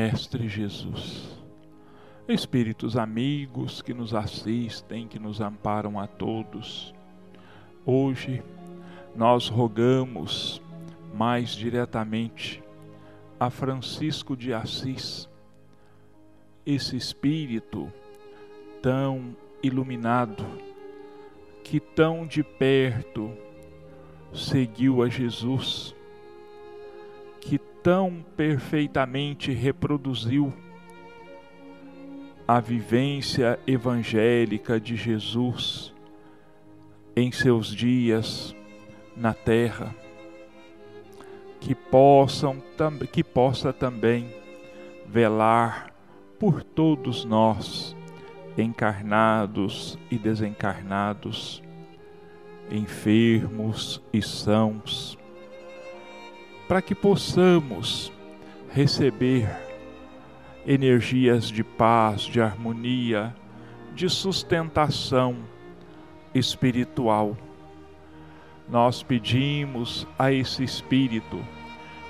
Mestre Jesus. Espíritos amigos que nos assistem, que nos amparam a todos. Hoje nós rogamos mais diretamente a Francisco de Assis, esse espírito tão iluminado, que tão de perto seguiu a Jesus, tão perfeitamente reproduziu a vivência evangélica de Jesus em seus dias na terra, que possam que possa também velar por todos nós, encarnados e desencarnados, enfermos e sãos, para que possamos receber energias de paz, de harmonia, de sustentação espiritual. Nós pedimos a esse Espírito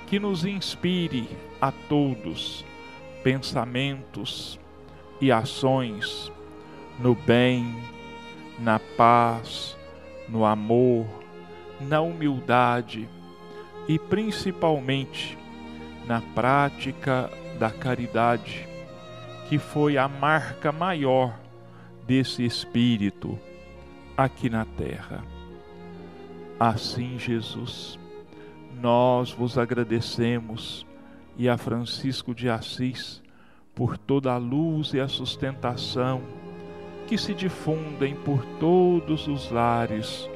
que nos inspire a todos pensamentos e ações no bem, na paz, no amor, na humildade e principalmente na prática da caridade, que foi a marca maior desse espírito aqui na terra. Assim, Jesus, nós vos agradecemos e a Francisco de Assis por toda a luz e a sustentação que se difundem por todos os lares,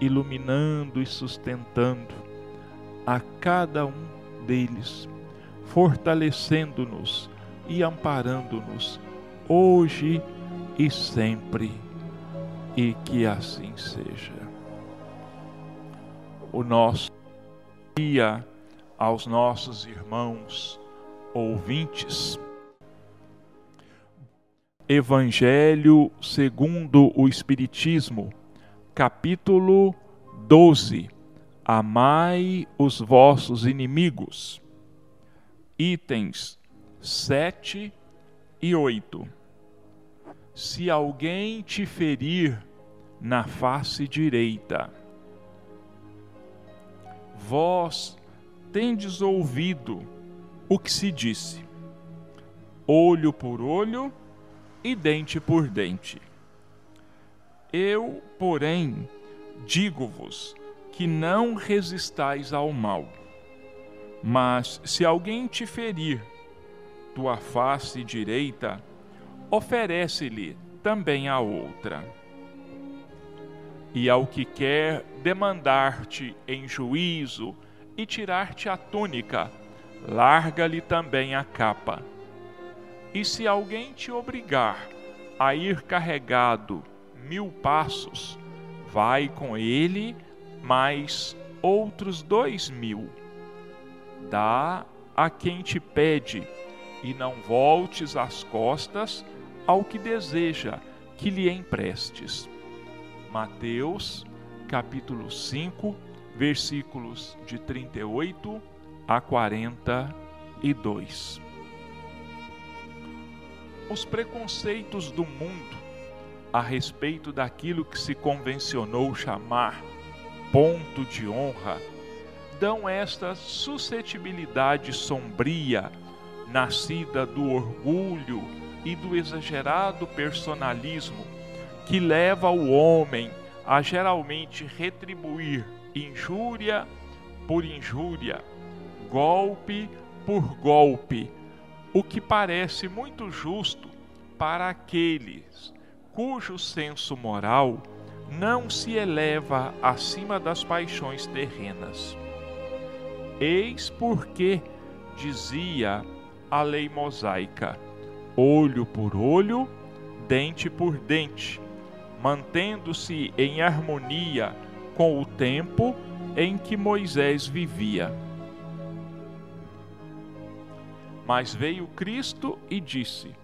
iluminando e sustentando a cada um deles, fortalecendo-nos e amparando-nos hoje e sempre, e que assim seja. O nosso dia aos nossos irmãos ouvintes. Evangelho segundo o Espiritismo, capítulo 12. Amai os vossos inimigos. Itens 7 e 8. Se alguém te ferir na face direita, vós tendes ouvido o que se disse: olho por olho e dente por dente. Eu, porém, digo-vos que não resistais ao mal. Mas se alguém te ferir tua face direita, oferece-lhe também a outra. E ao que quer demandar-te em juízo e tirar-te a túnica, larga-lhe também a capa. E se alguém te obrigar a ir carregado mil passos, vai com ele mais outros dois mil. Dá a quem te pede, e não voltes as costas ao que deseja que lhe emprestes. Mateus, capítulo 5, versículos de 38 a 42. Os preconceitos do mundo a respeito daquilo que se convencionou chamar ponto de honra dão esta suscetibilidade sombria, nascida do orgulho e do exagerado personalismo, que leva o homem a geralmente retribuir injúria por injúria, golpe por golpe, o que parece muito justo para aqueles cujo senso moral não se eleva acima das paixões terrenas. Eis porque, dizia a lei mosaica, olho por olho, dente por dente, mantendo-se em harmonia com o tempo em que Moisés vivia. Mas veio Cristo e disse: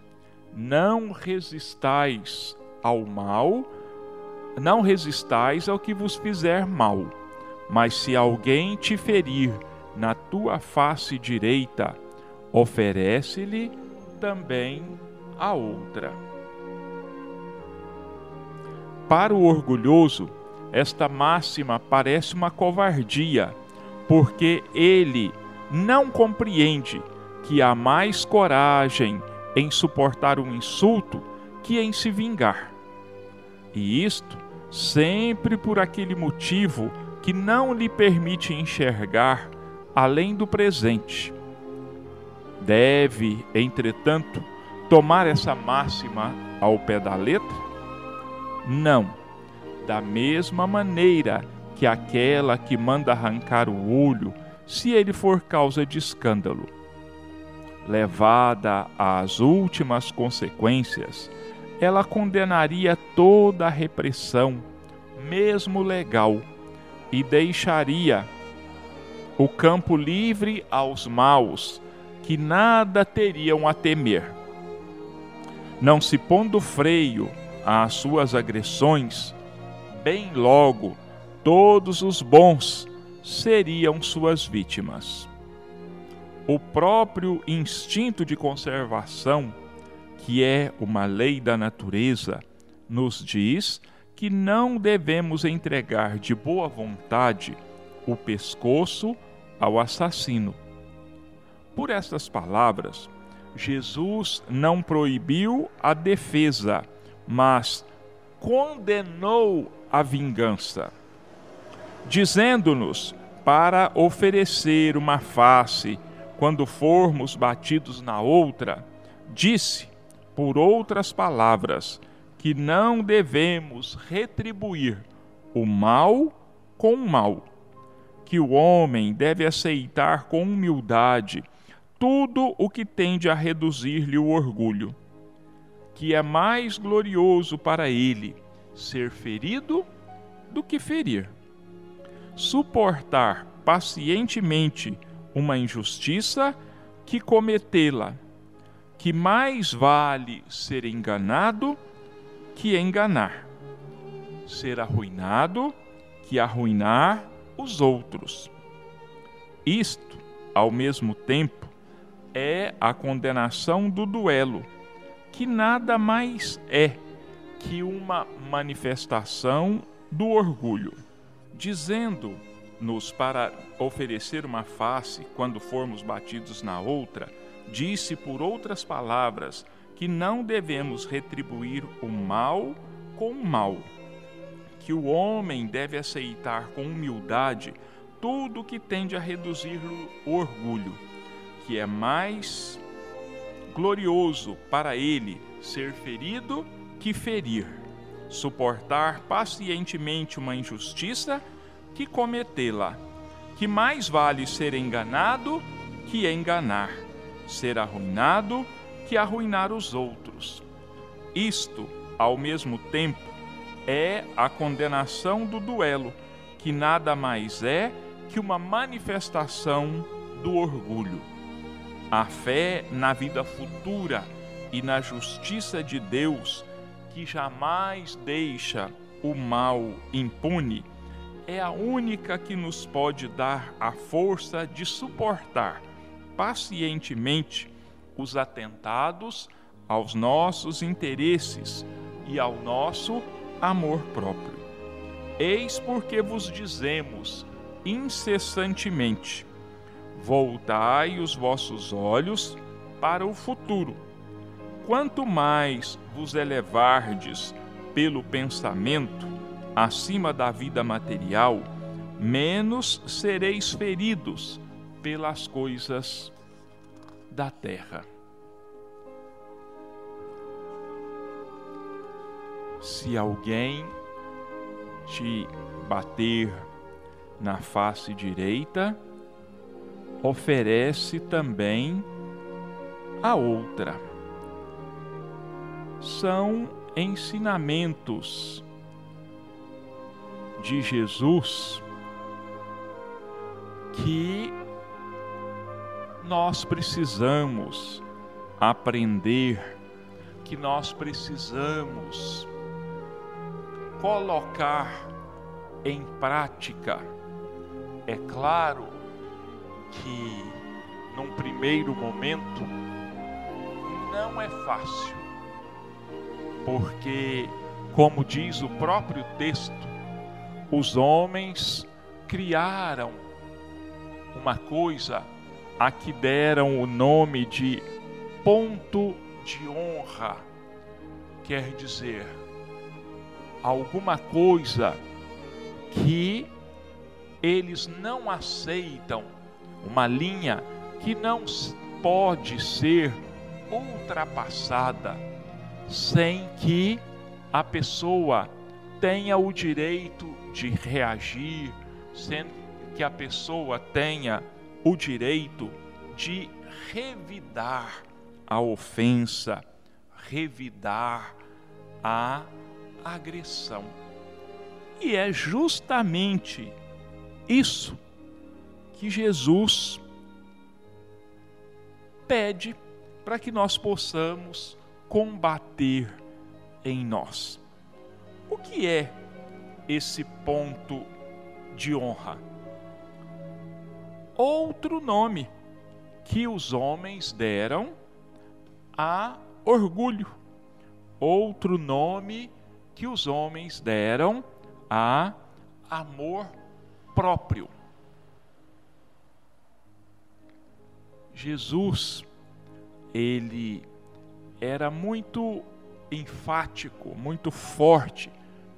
Não resistais ao mal, não resistais ao que vos fizer mal. Mas se alguém te ferir na tua face direita, oferece-lhe também a outra. Para o orgulhoso, esta máxima parece uma covardia, porque ele não compreende que há mais coragem em suportar um insulto que em se vingar. E isto sempre por aquele motivo que não lhe permite enxergar além do presente. Deve, entretanto, tomar essa máxima ao pé da letra? Não. Da mesma maneira que aquela que manda arrancar o olho, se ele for causa de escândalo. Levada às últimas consequências, ela condenaria toda a repressão, mesmo legal, e deixaria o campo livre aos maus, que nada teriam a temer. Não se pondo freio às suas agressões, bem logo todos os bons seriam suas vítimas. O próprio instinto de conservação, que é uma lei da natureza, nos diz que não devemos entregar de boa vontade o pescoço ao assassino. Por estas palavras, Jesus não proibiu a defesa, mas condenou a vingança, dizendo-nos para oferecer uma face quando formos batidos na outra, disse, por outras palavras, que não devemos retribuir o mal com o mal, que o homem deve aceitar com humildade tudo o que tende a reduzir-lhe o orgulho, que é mais glorioso para ele ser ferido do que ferir. Suportar pacientemente uma injustiça que cometê-la, que mais vale ser enganado que enganar, ser arruinado que arruinar os outros. Isto, ao mesmo tempo, é a condenação do duelo, que nada mais é que uma manifestação do orgulho, dizendo-nos para oferecer uma face quando formos batidos na outra, disse por outras palavras que não devemos retribuir o mal com o mal, que o homem deve aceitar com humildade tudo que tende a reduzir o orgulho que é mais glorioso para ele ser ferido que ferir, suportar pacientemente uma injustiça que cometê-la, que mais vale ser enganado que enganar, ser arruinado que arruinar os outros. Isto, ao mesmo tempo, é a condenação do duelo, que nada mais é que uma manifestação do orgulho. A fé na vida futura e na justiça de Deus, que jamais deixa o mal impune, é a única que nos pode dar a força de suportar pacientemente os atentados aos nossos interesses e ao nosso amor próprio. Eis porque vos dizemos incessantemente: Voltai os vossos olhos para o futuro. Quanto mais vos elevardes pelo pensamento acima da vida material, menos sereis feridos pelas coisas da terra. Se alguém te bater na face direita, oferece também a outra. São ensinamentos de Jesus que nós precisamos aprender, que nós precisamos colocar em prática. É claro que num primeiro momento, não é fácil, porque, como diz o próprio texto, os homens criaram uma coisa a que deram o nome de ponto de honra, quer dizer, alguma coisa que eles não aceitam, uma linha que não pode ser ultrapassada sem que a pessoa tenha o direito de reagir, sem que a pessoa tenha o direito de revidar a ofensa, revidar a agressão. E é justamente isso que Jesus pede para que nós possamos combater em nós. O que é esse ponto de honra? Outro nome que os homens deram a orgulho. Outro nome que os homens deram a amor próprio. Jesus, ele era muito enfático, muito forte,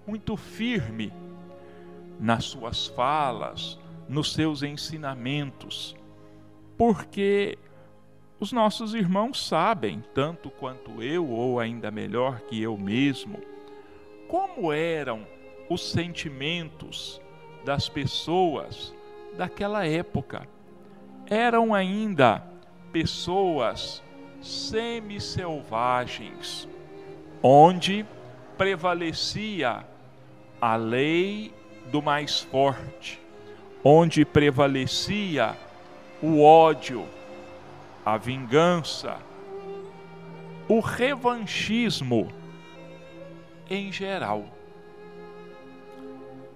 muito firme nas suas falas, nos seus ensinamentos, porque os nossos irmãos sabem, tanto quanto eu, ou ainda melhor que eu mesmo, como eram os sentimentos das pessoas daquela época. Eram ainda pessoas semi-selvagens, onde prevalecia a lei do mais forte, onde prevalecia o ódio, a vingança, o revanchismo em geral.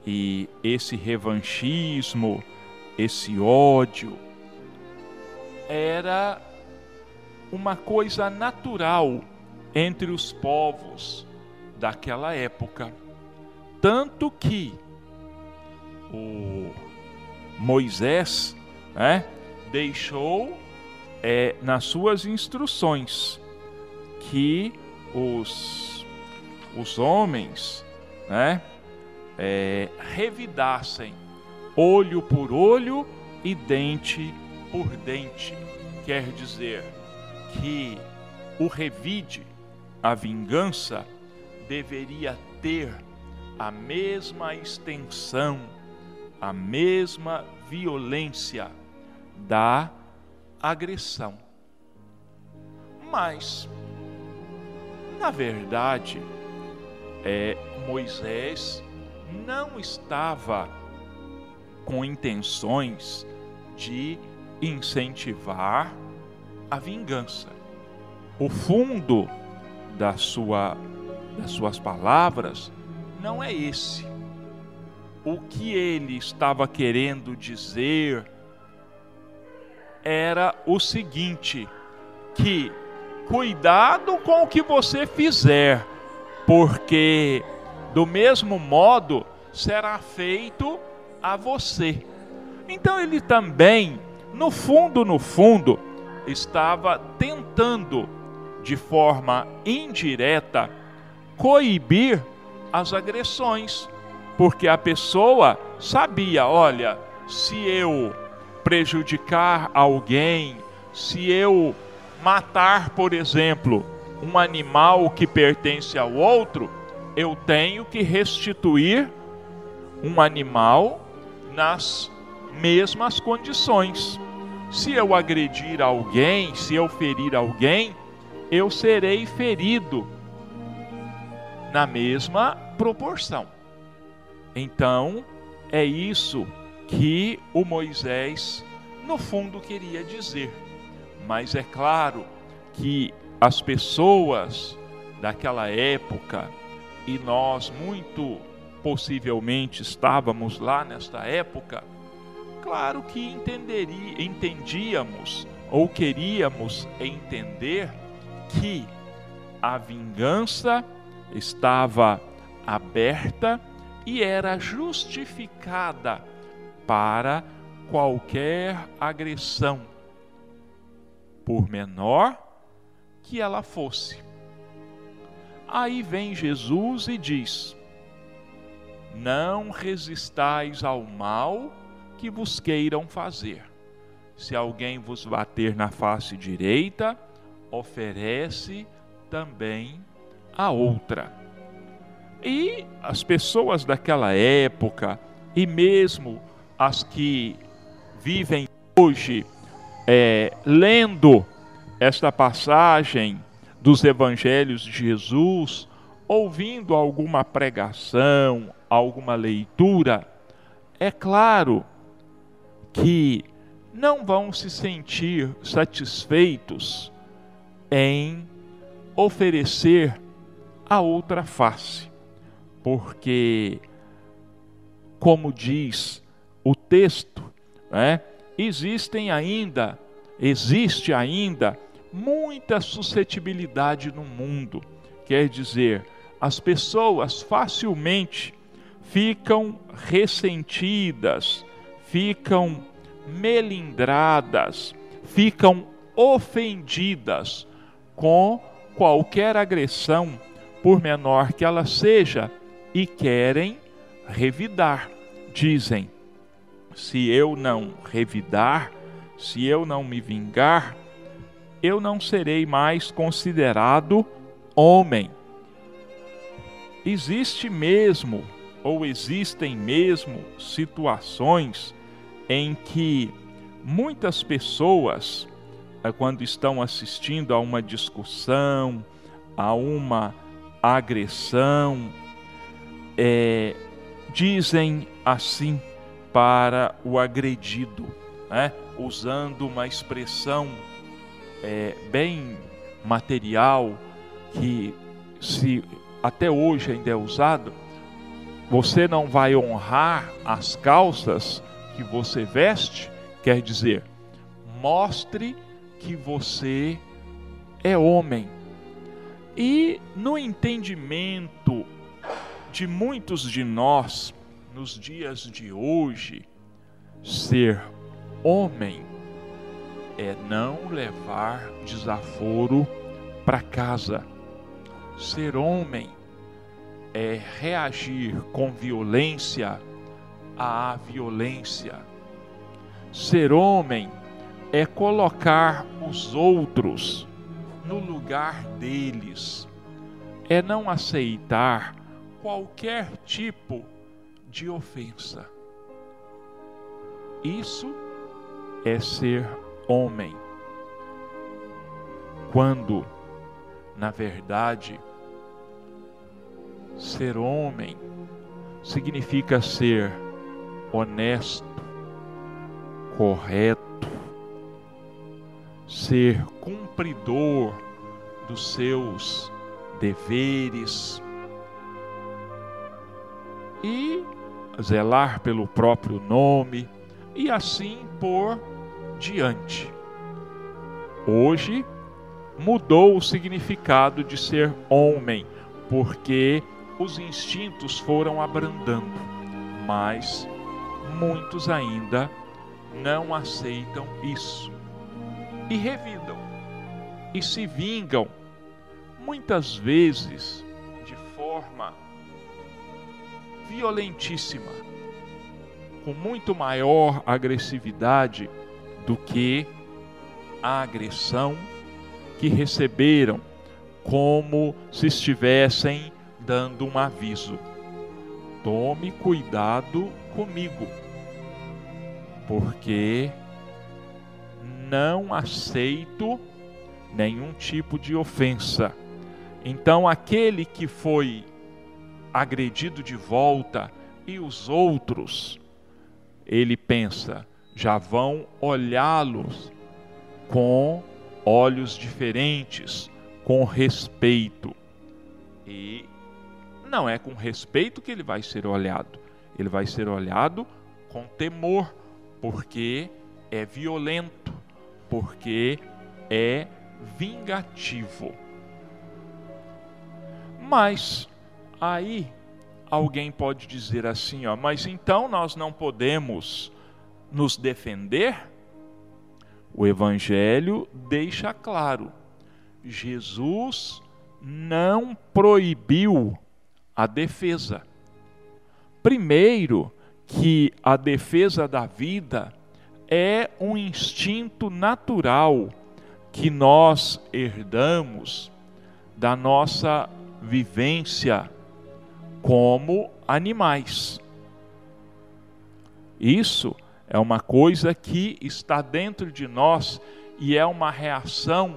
E esse revanchismo, esse ódio, era uma coisa natural entre os povos daquela época. Tanto que o Moisés né, deixou é, nas suas instruções que os, os homens né, é, revidassem olho por olho e dente por dente. Quer dizer que o revide, a vingança, deveria ter a mesma extensão, a mesma violência da agressão. Mas, na verdade, é, Moisés não estava com intenções de incentivar a vingança. O fundo da sua, das suas palavras não é esse. O que ele estava querendo dizer era o seguinte: que cuidado com o que você fizer, porque do mesmo modo será feito a você. Então ele também, no fundo, no fundo, estava tentando de forma indireta coibir as agressões, porque a pessoa sabia, olha, se eu prejudicar alguém, se eu matar, por exemplo, um animal que pertence ao outro, eu tenho que restituir um animal nas mesmas condições. Se eu agredir alguém, se eu ferir alguém, eu serei ferido na mesma proporção. Então, é isso que o Moisés, no fundo, queria dizer. Mas é claro que as pessoas daquela época, e nós muito possivelmente estávamos lá nesta época, claro que entenderia, entendíamos ou queríamos entender que a vingança estava aberta e era justificada para qualquer agressão, por menor que ela fosse. Aí vem Jesus e diz: Não resistais ao mal que vos queiram fazer. Se alguém vos bater na face direita, oferece também a outra. E as pessoas daquela época, e mesmo as que vivem hoje, é, lendo esta passagem dos evangelhos de Jesus, ouvindo alguma pregação, alguma leitura, é claro que não vão se sentir satisfeitos em oferecer a outra face, porque, como diz o texto, né, existem ainda, existe ainda muita suscetibilidade no mundo. Quer dizer, as pessoas facilmente ficam ressentidas, ficam melindradas, ficam ofendidas com qualquer agressão, por menor que ela seja, e querem revidar. Dizem: se eu não revidar, se eu não me vingar, eu não serei mais considerado homem. Existe mesmo, ou existem mesmo, situações em que muitas pessoas, eh, quando estão assistindo a uma discussão, a uma agressão, é, dizem assim para o agredido, né? usando uma expressão é, bem material que se até hoje ainda é usado, você não vai honrar as calças que você veste, quer dizer, mostre que você é homem. E no entendimento de muitos de nós, nos dias de hoje, ser homem é não levar desaforo para casa. Ser homem é reagir com violência à violência. Ser homem é colocar os outros no lugar deles, é não aceitar qualquer tipo de ofensa. Isso é ser homem. Quando, na verdade, ser homem significa ser honesto, correto, ser cumpridor dos seus deveres e zelar pelo próprio nome e assim por diante. Hoje mudou o significado de ser homem, porque os instintos foram abrandando, mas muitos ainda não aceitam isso e revidam e se vingam, muitas vezes de forma violentíssima, com muito maior agressividade do que a agressão que receberam, como se estivessem dando um aviso. Tome cuidado comigo porque não aceito nenhum tipo de ofensa. Então, aquele que foi agredido de volta e os outros, ele pensa, já vão olhá-los com olhos diferentes, com respeito. E não é com respeito que ele vai ser olhado, ele vai ser olhado com temor porque é violento, porque é vingativo. Mas aí alguém pode dizer assim, ó, mas então nós não podemos nos defender? O evangelho deixa claro: Jesus não proibiu a defesa. Primeiro, que a defesa da vida é um instinto natural que nós herdamos da nossa vivência como animais. Isso é uma coisa que está dentro de nós e é uma reação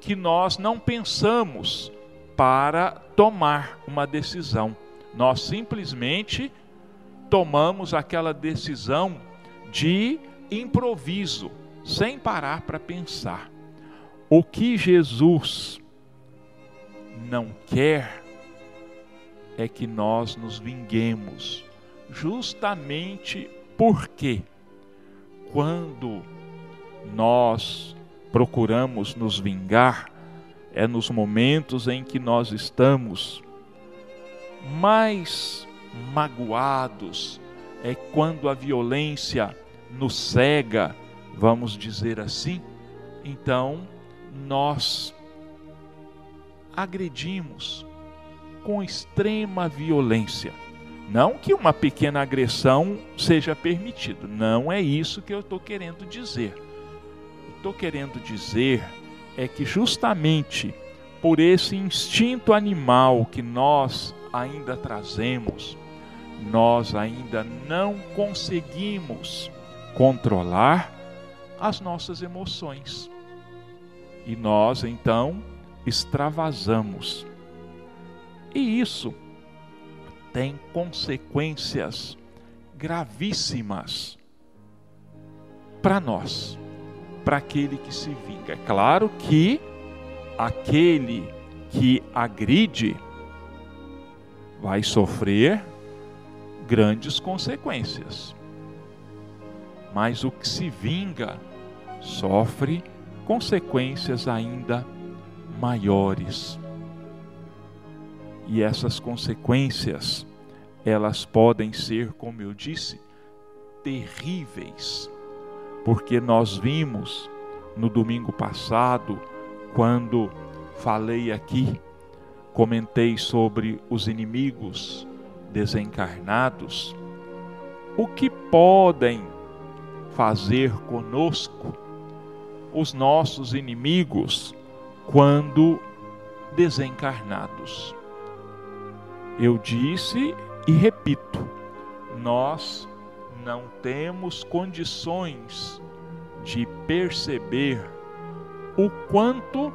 que nós não pensamos para tomar uma decisão. Nós simplesmente tomamos aquela decisão de improviso, sem parar para pensar. O que Jesus não quer é que nós nos vinguemos, justamente porque quando nós procuramos nos vingar, é nos momentos em que nós estamos mais magoados, é quando a violência nos cega, vamos dizer assim. Então, nós agredimos com extrema violência. Não que uma pequena agressão seja permitido, não é isso que eu estou querendo dizer. Estou querendo dizer é que justamente por esse instinto animal que nós ainda trazemos, nós ainda não conseguimos controlar as nossas emoções. E nós então extravasamos. E isso tem consequências gravíssimas para nós, para aquele que se vinga. É claro que aquele que agride vai sofrer grandes consequências. Mas o que se vinga sofre consequências ainda maiores. E essas consequências, elas podem ser, como eu disse, terríveis. Porque nós vimos no domingo passado, quando falei aqui, comentei sobre os inimigos desencarnados, o que podem fazer conosco os nossos inimigos quando desencarnados. Eu disse e repito, nós não temos condições de perceber o quanto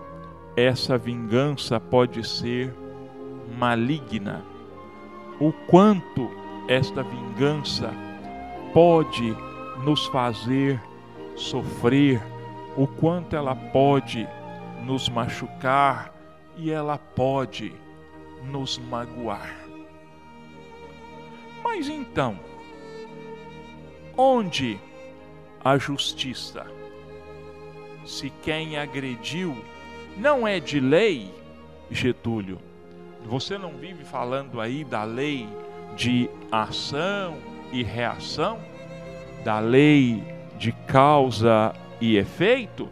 essa vingança pode ser maligna, o quanto esta vingança pode nos fazer sofrer, o quanto ela pode nos machucar e ela pode nos magoar. Mas então, onde a justiça? Se quem agrediu não é de lei, Getúlio, você não vive falando aí da lei de ação e reação? Da lei de causa e efeito?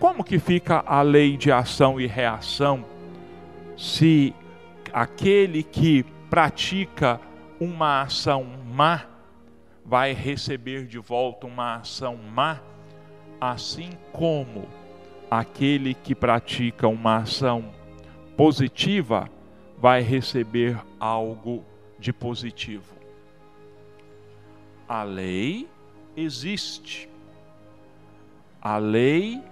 Como que fica a lei de ação e reação se aquele que pratica uma ação má vai receber de volta uma ação má, assim como aquele que pratica uma ação positiva vai receber algo de positivo. A lei existe. A lei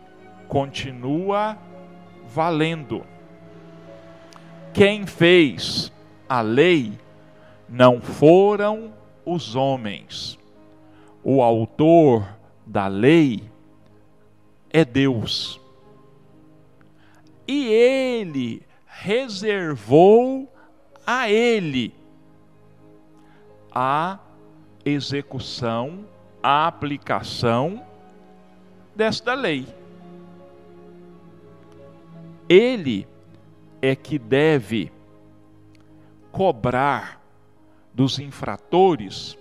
continua valendo. Quem fez a lei não foram os homens. O autor da lei é Deus. E ele reservou a ele a execução, a aplicação desta lei. Ele é que deve cobrar dos infratores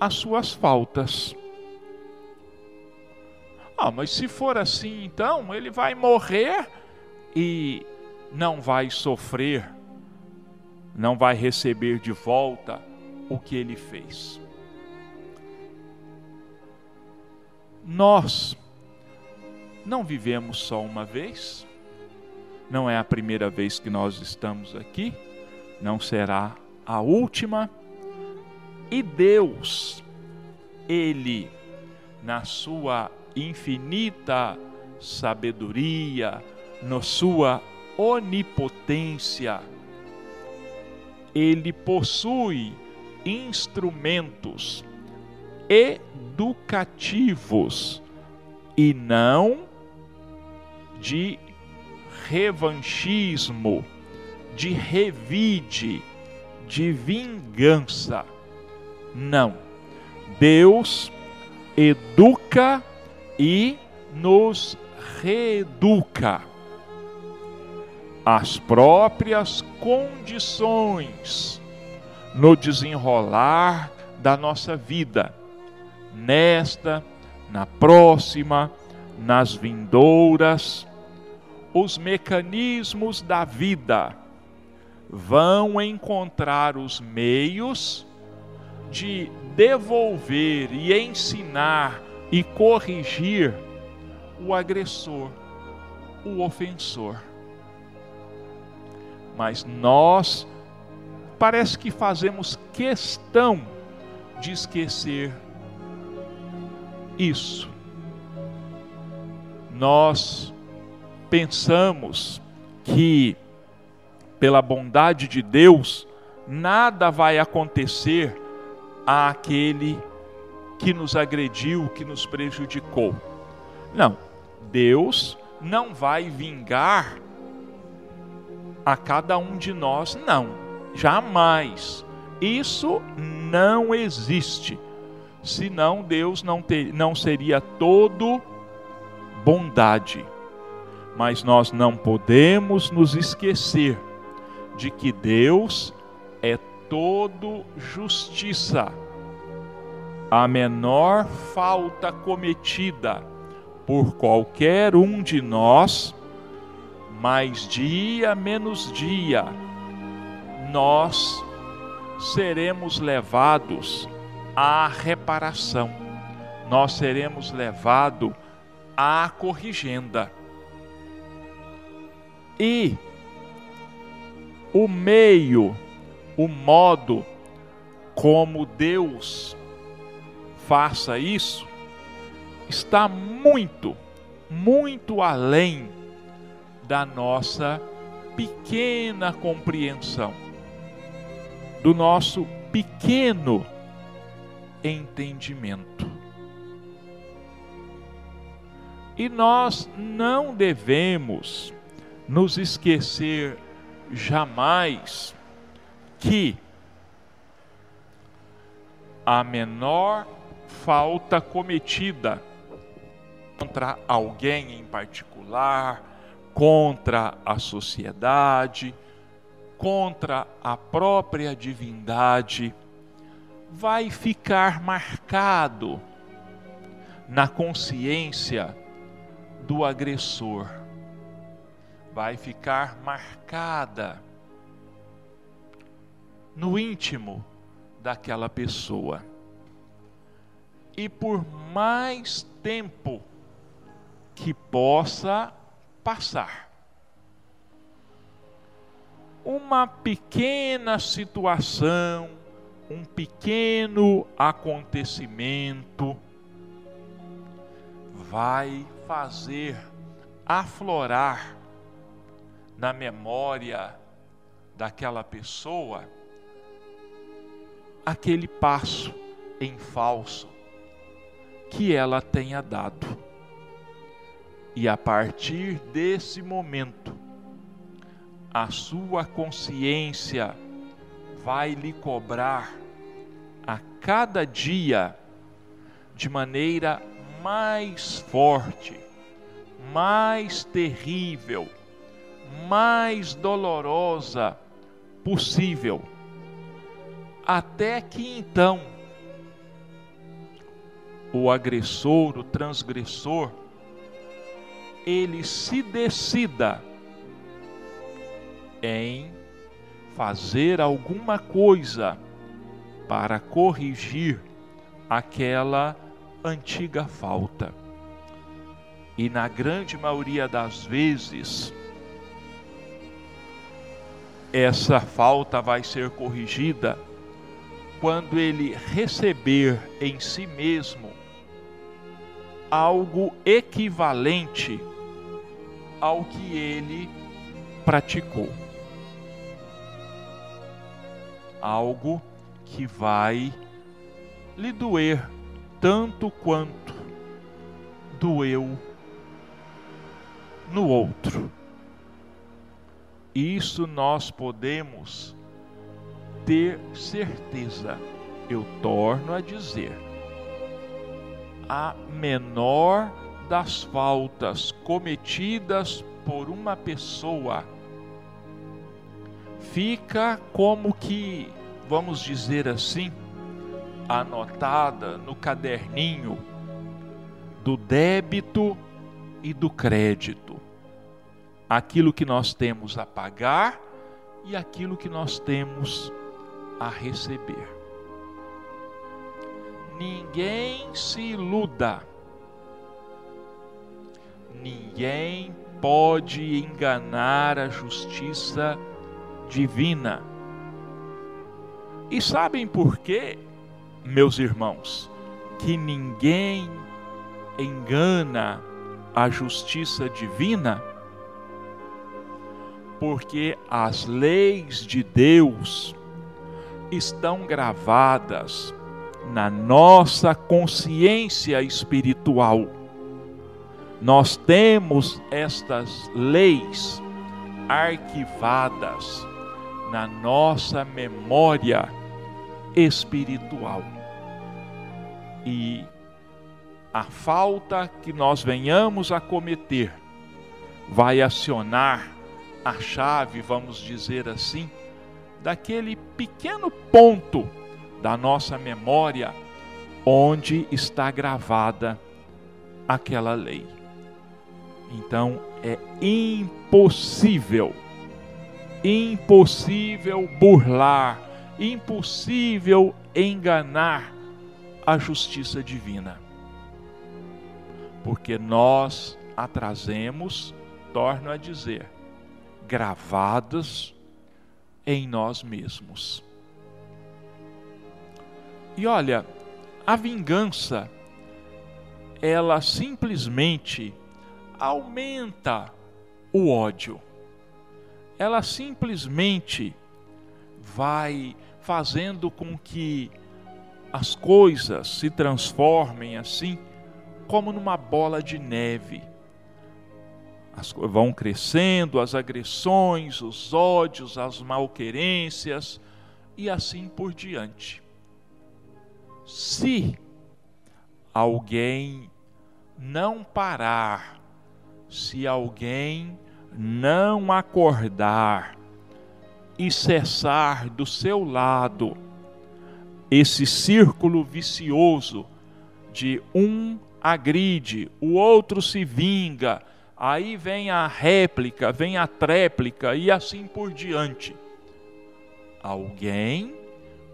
as suas faltas. Ah, mas se for assim, então ele vai morrer e não vai sofrer, não vai receber de volta o que ele fez. Nós não vivemos só uma vez, não é a primeira vez que nós estamos aqui, não será a última. E Deus, Ele, na sua infinita sabedoria, na sua onipotência, Ele possui instrumentos educativos e não de revanchismo, de revide, de vingança. Não. Deus educa e nos reeduca. As próprias condições no desenrolar da nossa vida, nesta, na próxima, nas vindouras, os mecanismos da vida vão encontrar os meios de devolver e ensinar e corrigir o agressor, o ofensor. Mas nós parece que fazemos questão de esquecer isso. Nós pensamos que, pela bondade de Deus, nada vai acontecer àquele que nos agrediu, que nos prejudicou. Não, Deus não vai vingar a cada um de nós, não, jamais. Isso não existe. Senão Deus não, ter, não seria todo bondade. Mas nós não podemos nos esquecer de que Deus é todo justiça. A menor falta cometida por qualquer um de nós, mais dia menos dia, nós seremos levados à reparação, nós seremos levados à corrigenda. E o meio, o modo como Deus faça isso, está muito, muito além da nossa pequena compreensão, do nosso pequeno entendimento. E nós não devemos nos esquecer jamais que a menor falta cometida contra alguém em particular, contra a sociedade, contra a própria divindade, vai ficar marcado na consciência do agressor vai ficar marcada no íntimo daquela pessoa. E por mais tempo que possa passar, uma pequena situação, um pequeno acontecimento vai fazer aflorar na memória daquela pessoa aquele passo em falso que ela tenha dado. E a partir desse momento, a sua consciência vai lhe cobrar a cada dia de maneira mais forte, mais terrível, mais dolorosa possível. Até que então o agressor, o transgressor, ele se decida em fazer alguma coisa para corrigir aquela antiga falta. E na grande maioria das vezes, essa falta vai ser corrigida quando ele receber em si mesmo algo equivalente ao que ele praticou. Algo que vai lhe doer tanto quanto doeu no outro. Isso nós podemos ter certeza. Eu torno a dizer: a menor das faltas cometidas por uma pessoa fica como que, vamos dizer assim, anotada no caderninho do débito e do crédito. Aquilo que nós temos a pagar e aquilo que nós temos a receber. Ninguém se iluda. Ninguém pode enganar a justiça divina. E sabem por quê, meus irmãos, que ninguém engana a justiça divina? Porque as leis de Deus estão gravadas na nossa consciência espiritual. Nós temos estas leis arquivadas na nossa memória espiritual. E a falta que nós venhamos a cometer vai acionar a chave, vamos dizer assim, daquele pequeno ponto da nossa memória onde está gravada aquela lei. Então é impossível, impossível burlar, impossível enganar a justiça divina. Porque nós a trazemos, torno a dizer, gravadas em nós mesmos. E olha, a vingança, ela simplesmente aumenta o ódio. Ela simplesmente vai fazendo com que as coisas se transformem assim, como numa bola de neve as, vão crescendo as agressões, os ódios, as malquerências e assim por diante. Se alguém não parar, se alguém não acordar e cessar do seu lado esse círculo vicioso de um agride, o outro se vinga, Aí vem a réplica, vem a tréplica e assim por diante. Alguém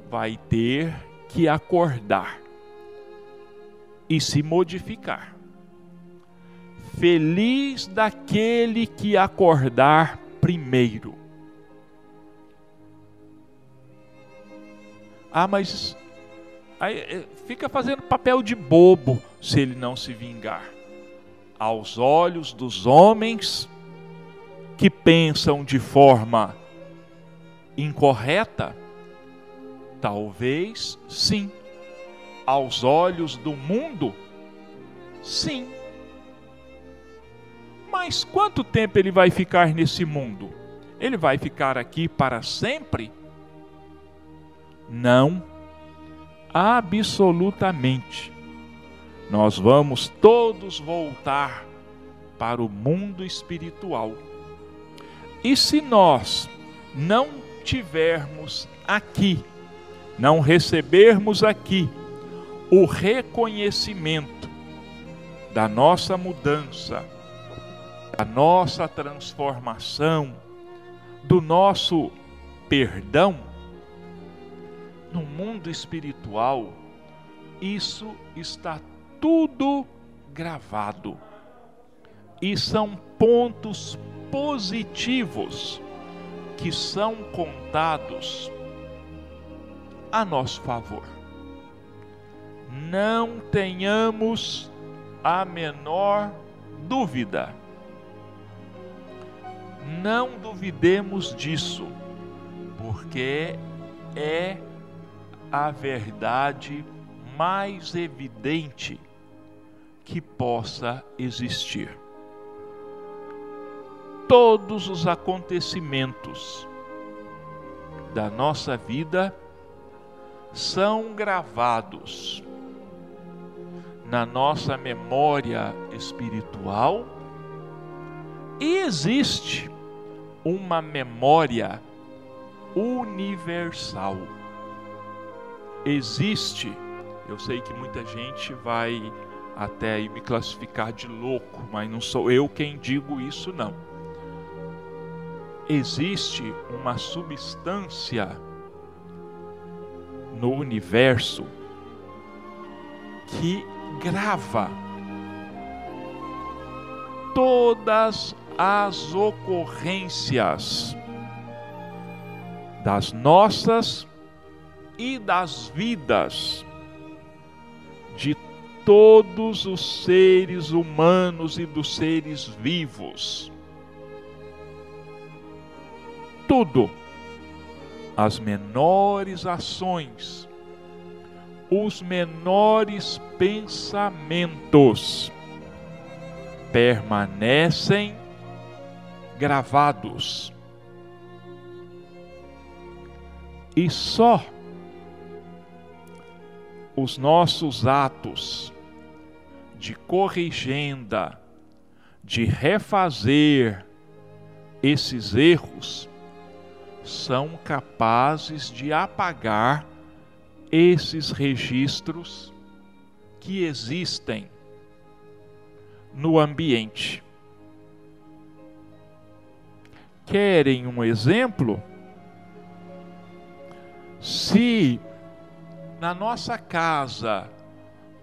vai ter que acordar e se modificar. Feliz daquele que acordar primeiro. Ah, mas aí, eh, fica fazendo papel de bobo se ele não se vingar aos olhos dos homens que pensam de forma incorreta? Talvez sim. Aos olhos do mundo? Sim. Mas quanto tempo ele vai ficar nesse mundo? Ele vai ficar aqui para sempre? Não, absolutamente. Nós vamos todos voltar para o mundo espiritual. E se nós não tivermos aqui, não recebermos aqui o reconhecimento da nossa mudança, da nossa transformação, do nosso perdão, no mundo espiritual, isso está tudo gravado. E são pontos positivos que são contados a nosso favor. Não tenhamos a menor dúvida. Não duvidemos disso, porque é a verdade mais evidente que possa existir. Todos os acontecimentos da nossa vida são gravados na nossa memória espiritual e existe uma memória universal. Existe, eu sei que muita gente vai até aí me classificar de louco, mas não sou eu quem digo isso não. Existe uma substância no universo que grava todas as ocorrências das nossas e das vidas de todos os seres humanos e dos seres vivos. Tudo as menores ações, os menores pensamentos permanecem gravados. E só os nossos atos de corrigenda, de refazer esses erros, são capazes de apagar esses registros que existem no ambiente. Querem um exemplo? Se na nossa casa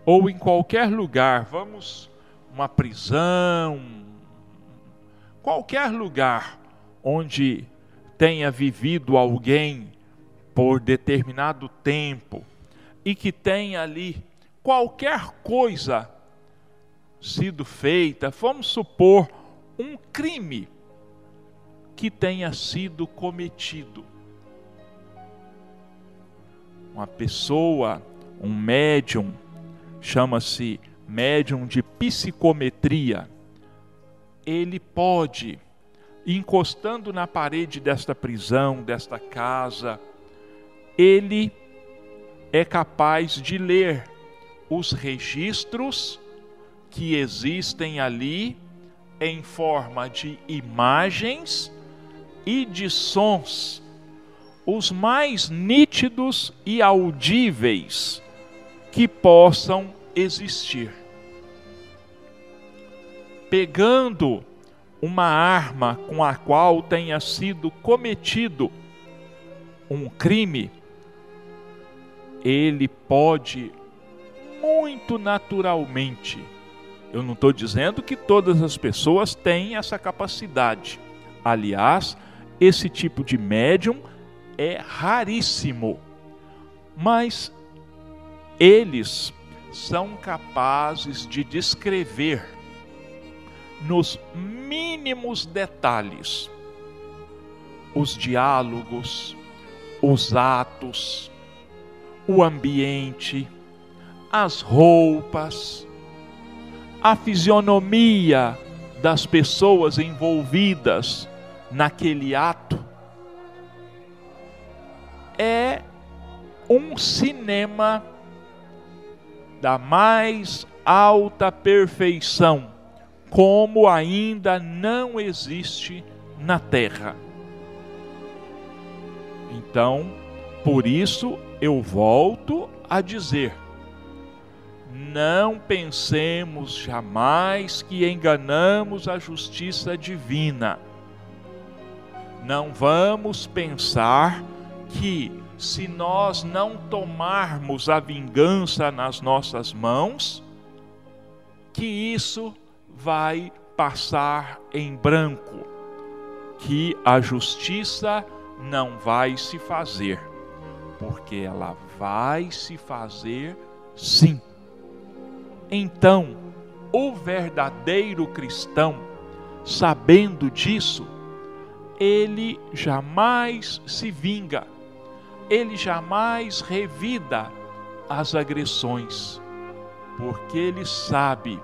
ou em qualquer lugar, vamos uma prisão, qualquer lugar onde tenha vivido alguém por determinado tempo e que tenha ali qualquer coisa sido feita, vamos supor um crime que tenha sido cometido. Uma pessoa, um médium, chama-se médium de psicometria, ele pode encostando na parede desta prisão, desta casa, ele é capaz de ler os registros que existem ali em forma de imagens e de sons, os mais nítidos e audíveis que possam existir. Pegando uma arma com a qual tenha sido cometido um crime, ele pode muito naturalmente. Eu não estou dizendo que todas as pessoas têm essa capacidade. Aliás, esse tipo de médium é raríssimo. Mas eles são capazes de descrever nos mínimos detalhes os diálogos, os atos, o ambiente, as roupas, a fisionomia das pessoas envolvidas naquele ato. É um cinema da mais alta perfeição, como ainda não existe na terra. Então, por isso eu volto a dizer: não pensemos jamais que enganamos a justiça divina. Não vamos pensar que, se nós não tomarmos a vingança nas nossas mãos, que isso vai passar em branco, que a justiça não vai se fazer, porque ela vai se fazer sim. Então, o verdadeiro cristão, sabendo disso, ele jamais se vinga, ele jamais revida as agressões, porque ele sabe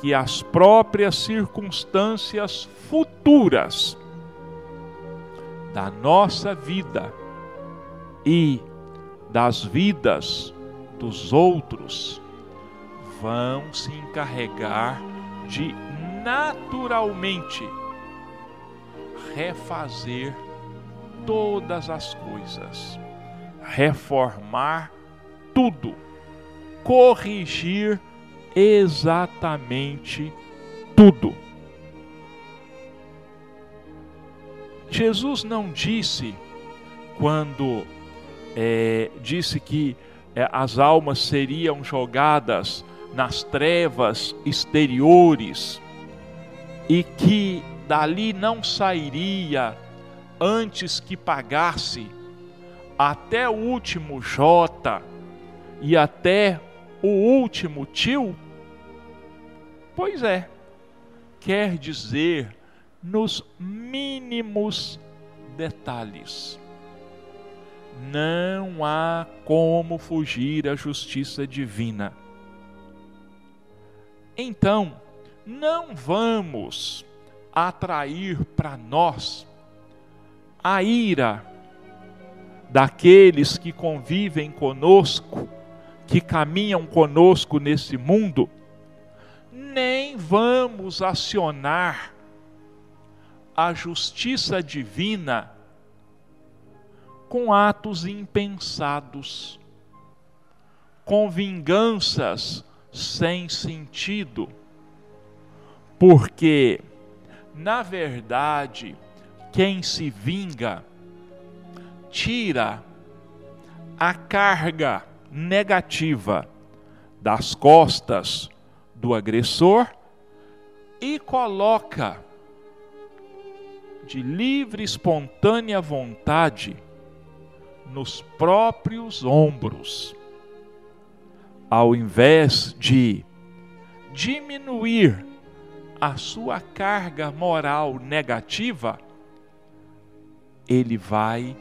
que as próprias circunstâncias futuras da nossa vida e das vidas dos outros vão se encarregar de naturalmente refazer todas as coisas, reformar tudo, corrigir exatamente tudo. Jesus não disse, quando é, disse que é, as almas seriam jogadas nas trevas exteriores e que dali não sairia antes que pagasse até o último J e até o último tio? Pois é, quer dizer nos mínimos detalhes. Não há como fugir à justiça divina. Então, não vamos atrair para nós a ira daqueles que convivem conosco, que caminham conosco nesse mundo, nem vamos acionar a justiça divina com atos impensados, com vinganças sem sentido, porque, na verdade, quem se vinga tira a carga negativa das costas do agressor e coloca de livre, espontânea vontade nos próprios ombros ao invés de diminuir a sua carga moral negativa, ele vai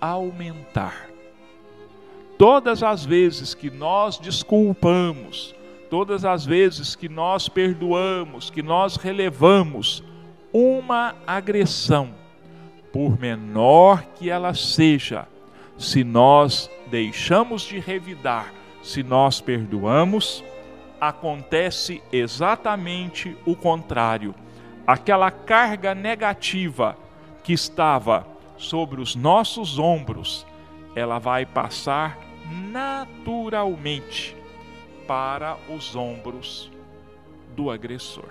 aumentar. Todas as vezes que nós desculpamos, todas as vezes que nós perdoamos, que nós relevamos uma agressão, por menor que ela seja, se nós deixamos de revidar se nós perdoamos, acontece exatamente o contrário. Aquela carga negativa que estava sobre os nossos ombros, ela vai passar naturalmente para os ombros do agressor.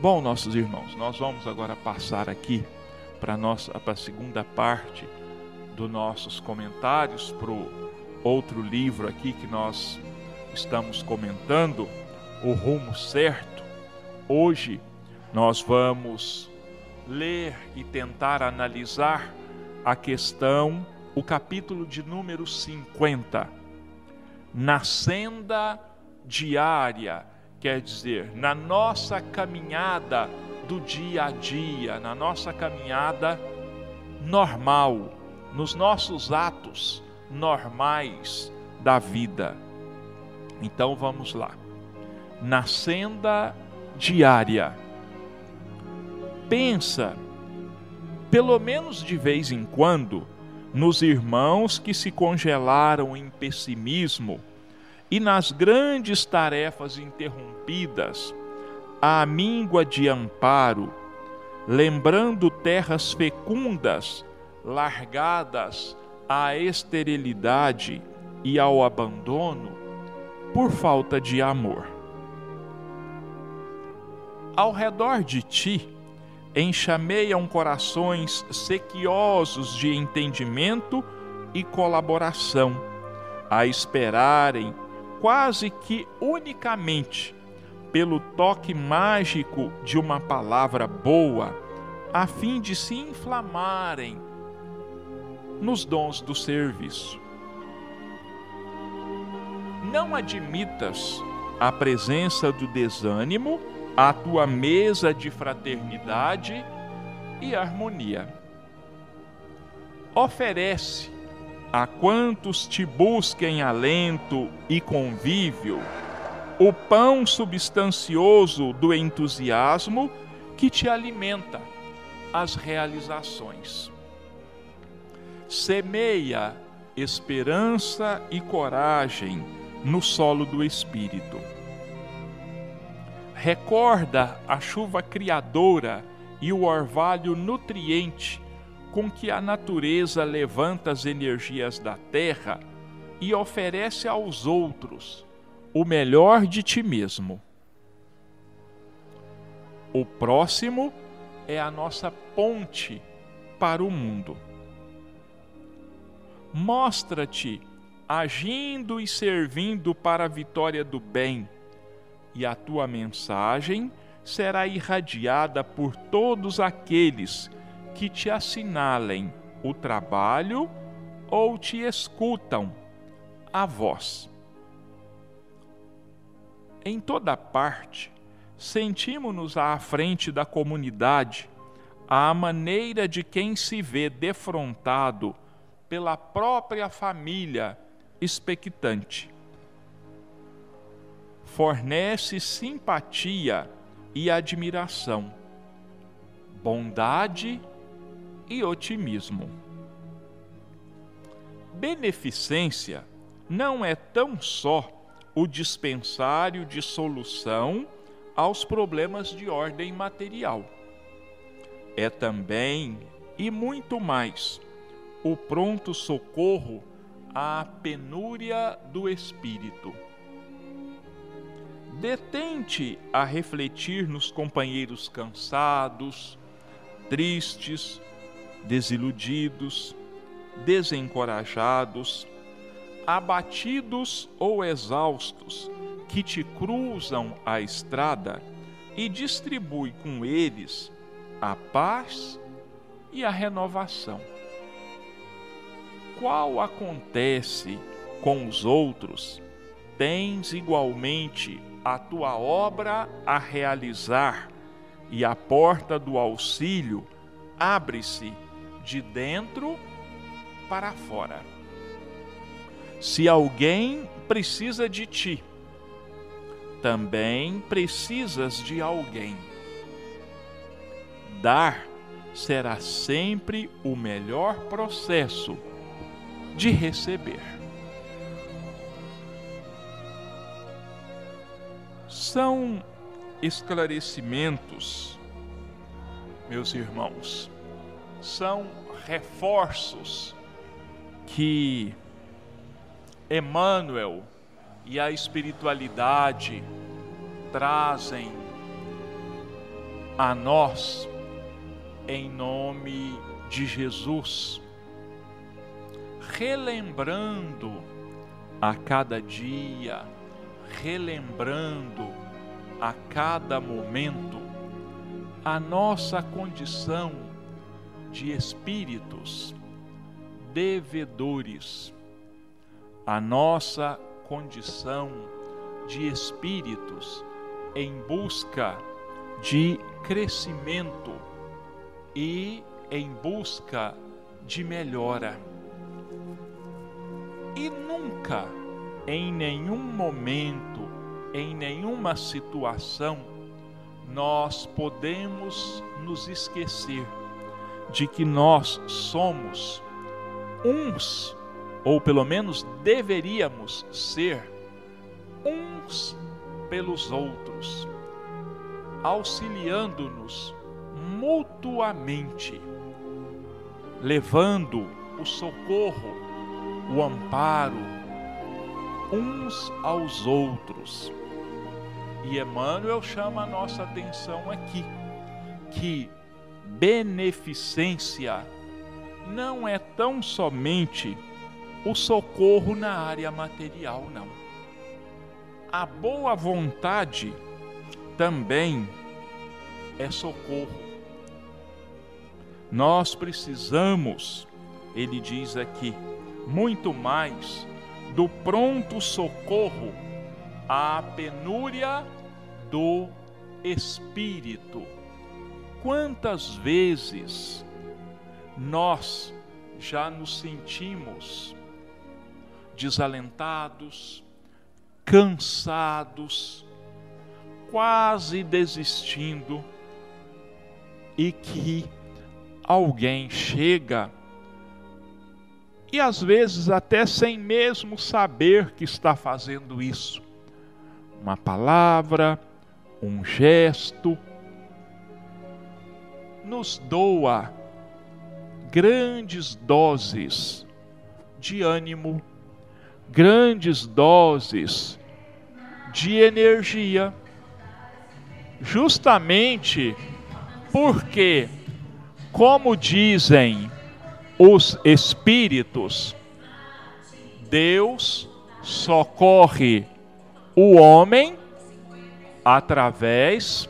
Bom, nossos irmãos, nós vamos agora passar aqui para nossa para a segunda parte dos nossos comentários para o outro livro aqui que nós estamos comentando, O Rumo Certo. Hoje nós vamos ler e tentar analisar a questão, o capítulo de número 50. Na senda diária, quer dizer, na nossa caminhada do dia a dia, na nossa caminhada normal, nos nossos atos normais da vida. Então vamos lá. Na senda diária. Pensa, pelo menos de vez em quando, nos irmãos que se congelaram em pessimismo e nas grandes tarefas interrompidas, a míngua de amparo, lembrando terras fecundas, largadas à esterilidade e ao abandono por falta de amor. Ao redor de ti, enxameiam corações sequiosos de entendimento e colaboração, a esperarem quase que unicamente pelo toque mágico de uma palavra boa, a fim de se inflamarem nos dons do serviço. Não admitas a presença do desânimo à tua mesa de fraternidade e harmonia. Oferece a quantos te busquem alento e convívio o pão substancioso do entusiasmo que te alimenta as realizações. Semeia esperança e coragem no solo do espírito. Recorda a chuva criadora e o orvalho nutriente com que a natureza levanta as energias da terra e oferece aos outros o melhor de ti mesmo. O próximo é a nossa ponte para o mundo. Mostra-te agindo e servindo para a vitória do bem, e a tua mensagem será irradiada por todos aqueles que te assinalem o trabalho ou te escutam a voz. Em toda parte, sentimos-nos à frente da comunidade, à maneira de quem se vê defrontado pela própria família expectante. Fornece simpatia e admiração, bondade e otimismo. Beneficência não é tão só o dispensário de solução aos problemas de ordem material. É também, e muito mais, o pronto socorro à penúria do espírito. Detente a refletir nos companheiros cansados, tristes, desiludidos, desencorajados, abatidos ou exaustos, que te cruzam a estrada e distribui com eles a paz e a renovação. Qual acontece com os outros, tens igualmente a tua obra a realizar, e a porta do auxílio abre-se de dentro para fora. Se alguém precisa de ti, também precisas de alguém. Dar será sempre o melhor processo de receber. São esclarecimentos, meus irmãos, são reforços que Emmanuel e a espiritualidade trazem a nós em nome de Jesus, relembrando a cada dia, relembrando a cada momento a nossa condição de espíritos devedores, a nossa condição de espíritos em busca de crescimento e em busca de melhora. E nunca, em nenhum momento, em nenhuma situação, nós podemos nos esquecer de que nós somos uns, ou pelo menos deveríamos ser, uns pelos outros, auxiliando-nos mutuamente, levando o socorro, o amparo uns aos outros. E Emmanuel chama a nossa atenção aqui que beneficência não é tão somente o socorro na área material, não. A boa vontade também é socorro. Nós precisamos, ele diz aqui, muito mais do pronto socorro à penúria do espírito. Quantas vezes nós já nos sentimos desalentados, cansados, quase desistindo, e que alguém chega e às vezes até sem mesmo saber que está fazendo isso. Uma palavra, um gesto, nos doa grandes doses de ânimo, grandes doses de energia, justamente porque, como dizem os espíritos, Deus socorre o homem através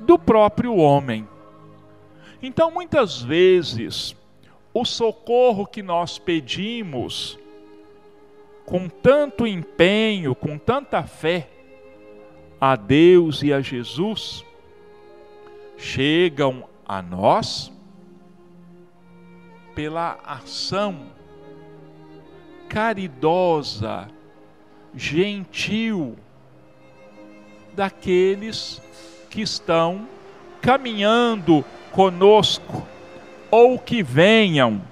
do próprio homem. Então, muitas vezes, o socorro que nós pedimos com tanto empenho, com tanta fé a Deus e a Jesus, chegam a nós pela ação caridosa, gentil daqueles que estão caminhando conosco ou que venham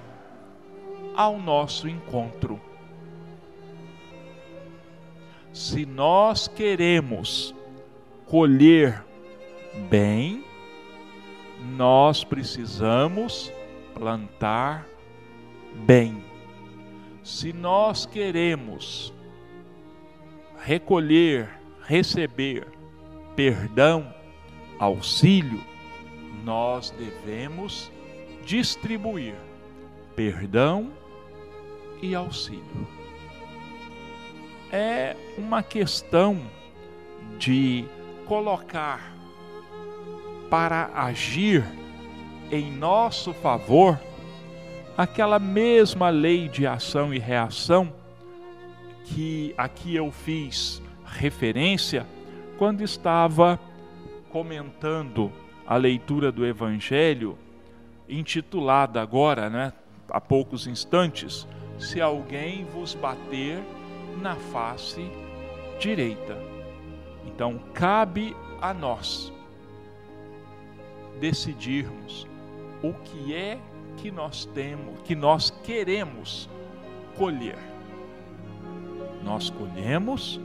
ao nosso encontro. Se nós queremos colher bem, nós precisamos plantar bem. Se nós queremos recolher, receber perdão, auxílio, nós devemos distribuir perdão e auxílio. É uma questão de colocar para agir em nosso favor aquela mesma lei de ação e reação que aqui eu fiz referência quando estava comentando a leitura do Evangelho, intitulada agora, né, há poucos instantes, Se alguém vos bater na face direita. Então, cabe a nós decidirmos o que é que nós temos, que nós queremos colher. Nós colhemos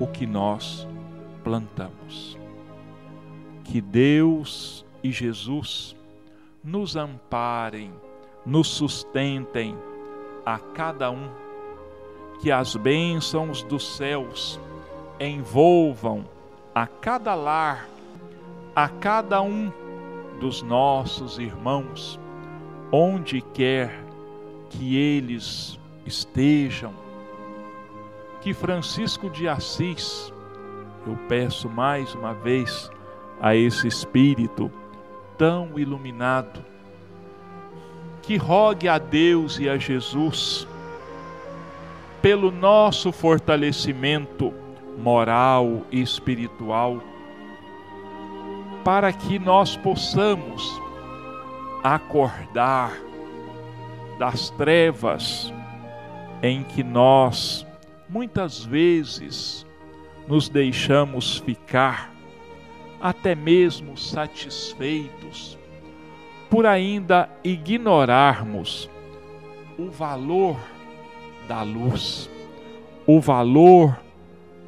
o que nós plantamos. Que Deus e Jesus nos amparem, nos sustentem a cada um, que as bênçãos dos céus envolvam a cada lar, a cada um dos nossos irmãos, onde quer que eles estejam. Que Francisco de Assis, eu peço mais uma vez a esse Espírito tão iluminado, que rogue a Deus e a Jesus pelo nosso fortalecimento moral e espiritual para que nós possamos acordar das trevas em que nós muitas vezes nos deixamos ficar, até mesmo satisfeitos, por ainda ignorarmos o valor da luz, o valor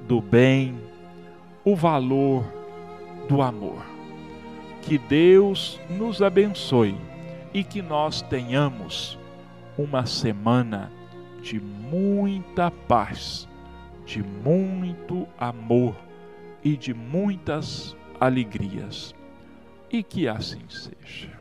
do bem, o valor do amor. Que Deus nos abençoe e que nós tenhamos uma semana de muita paz, de muito amor e de muitas alegrias. E que assim seja.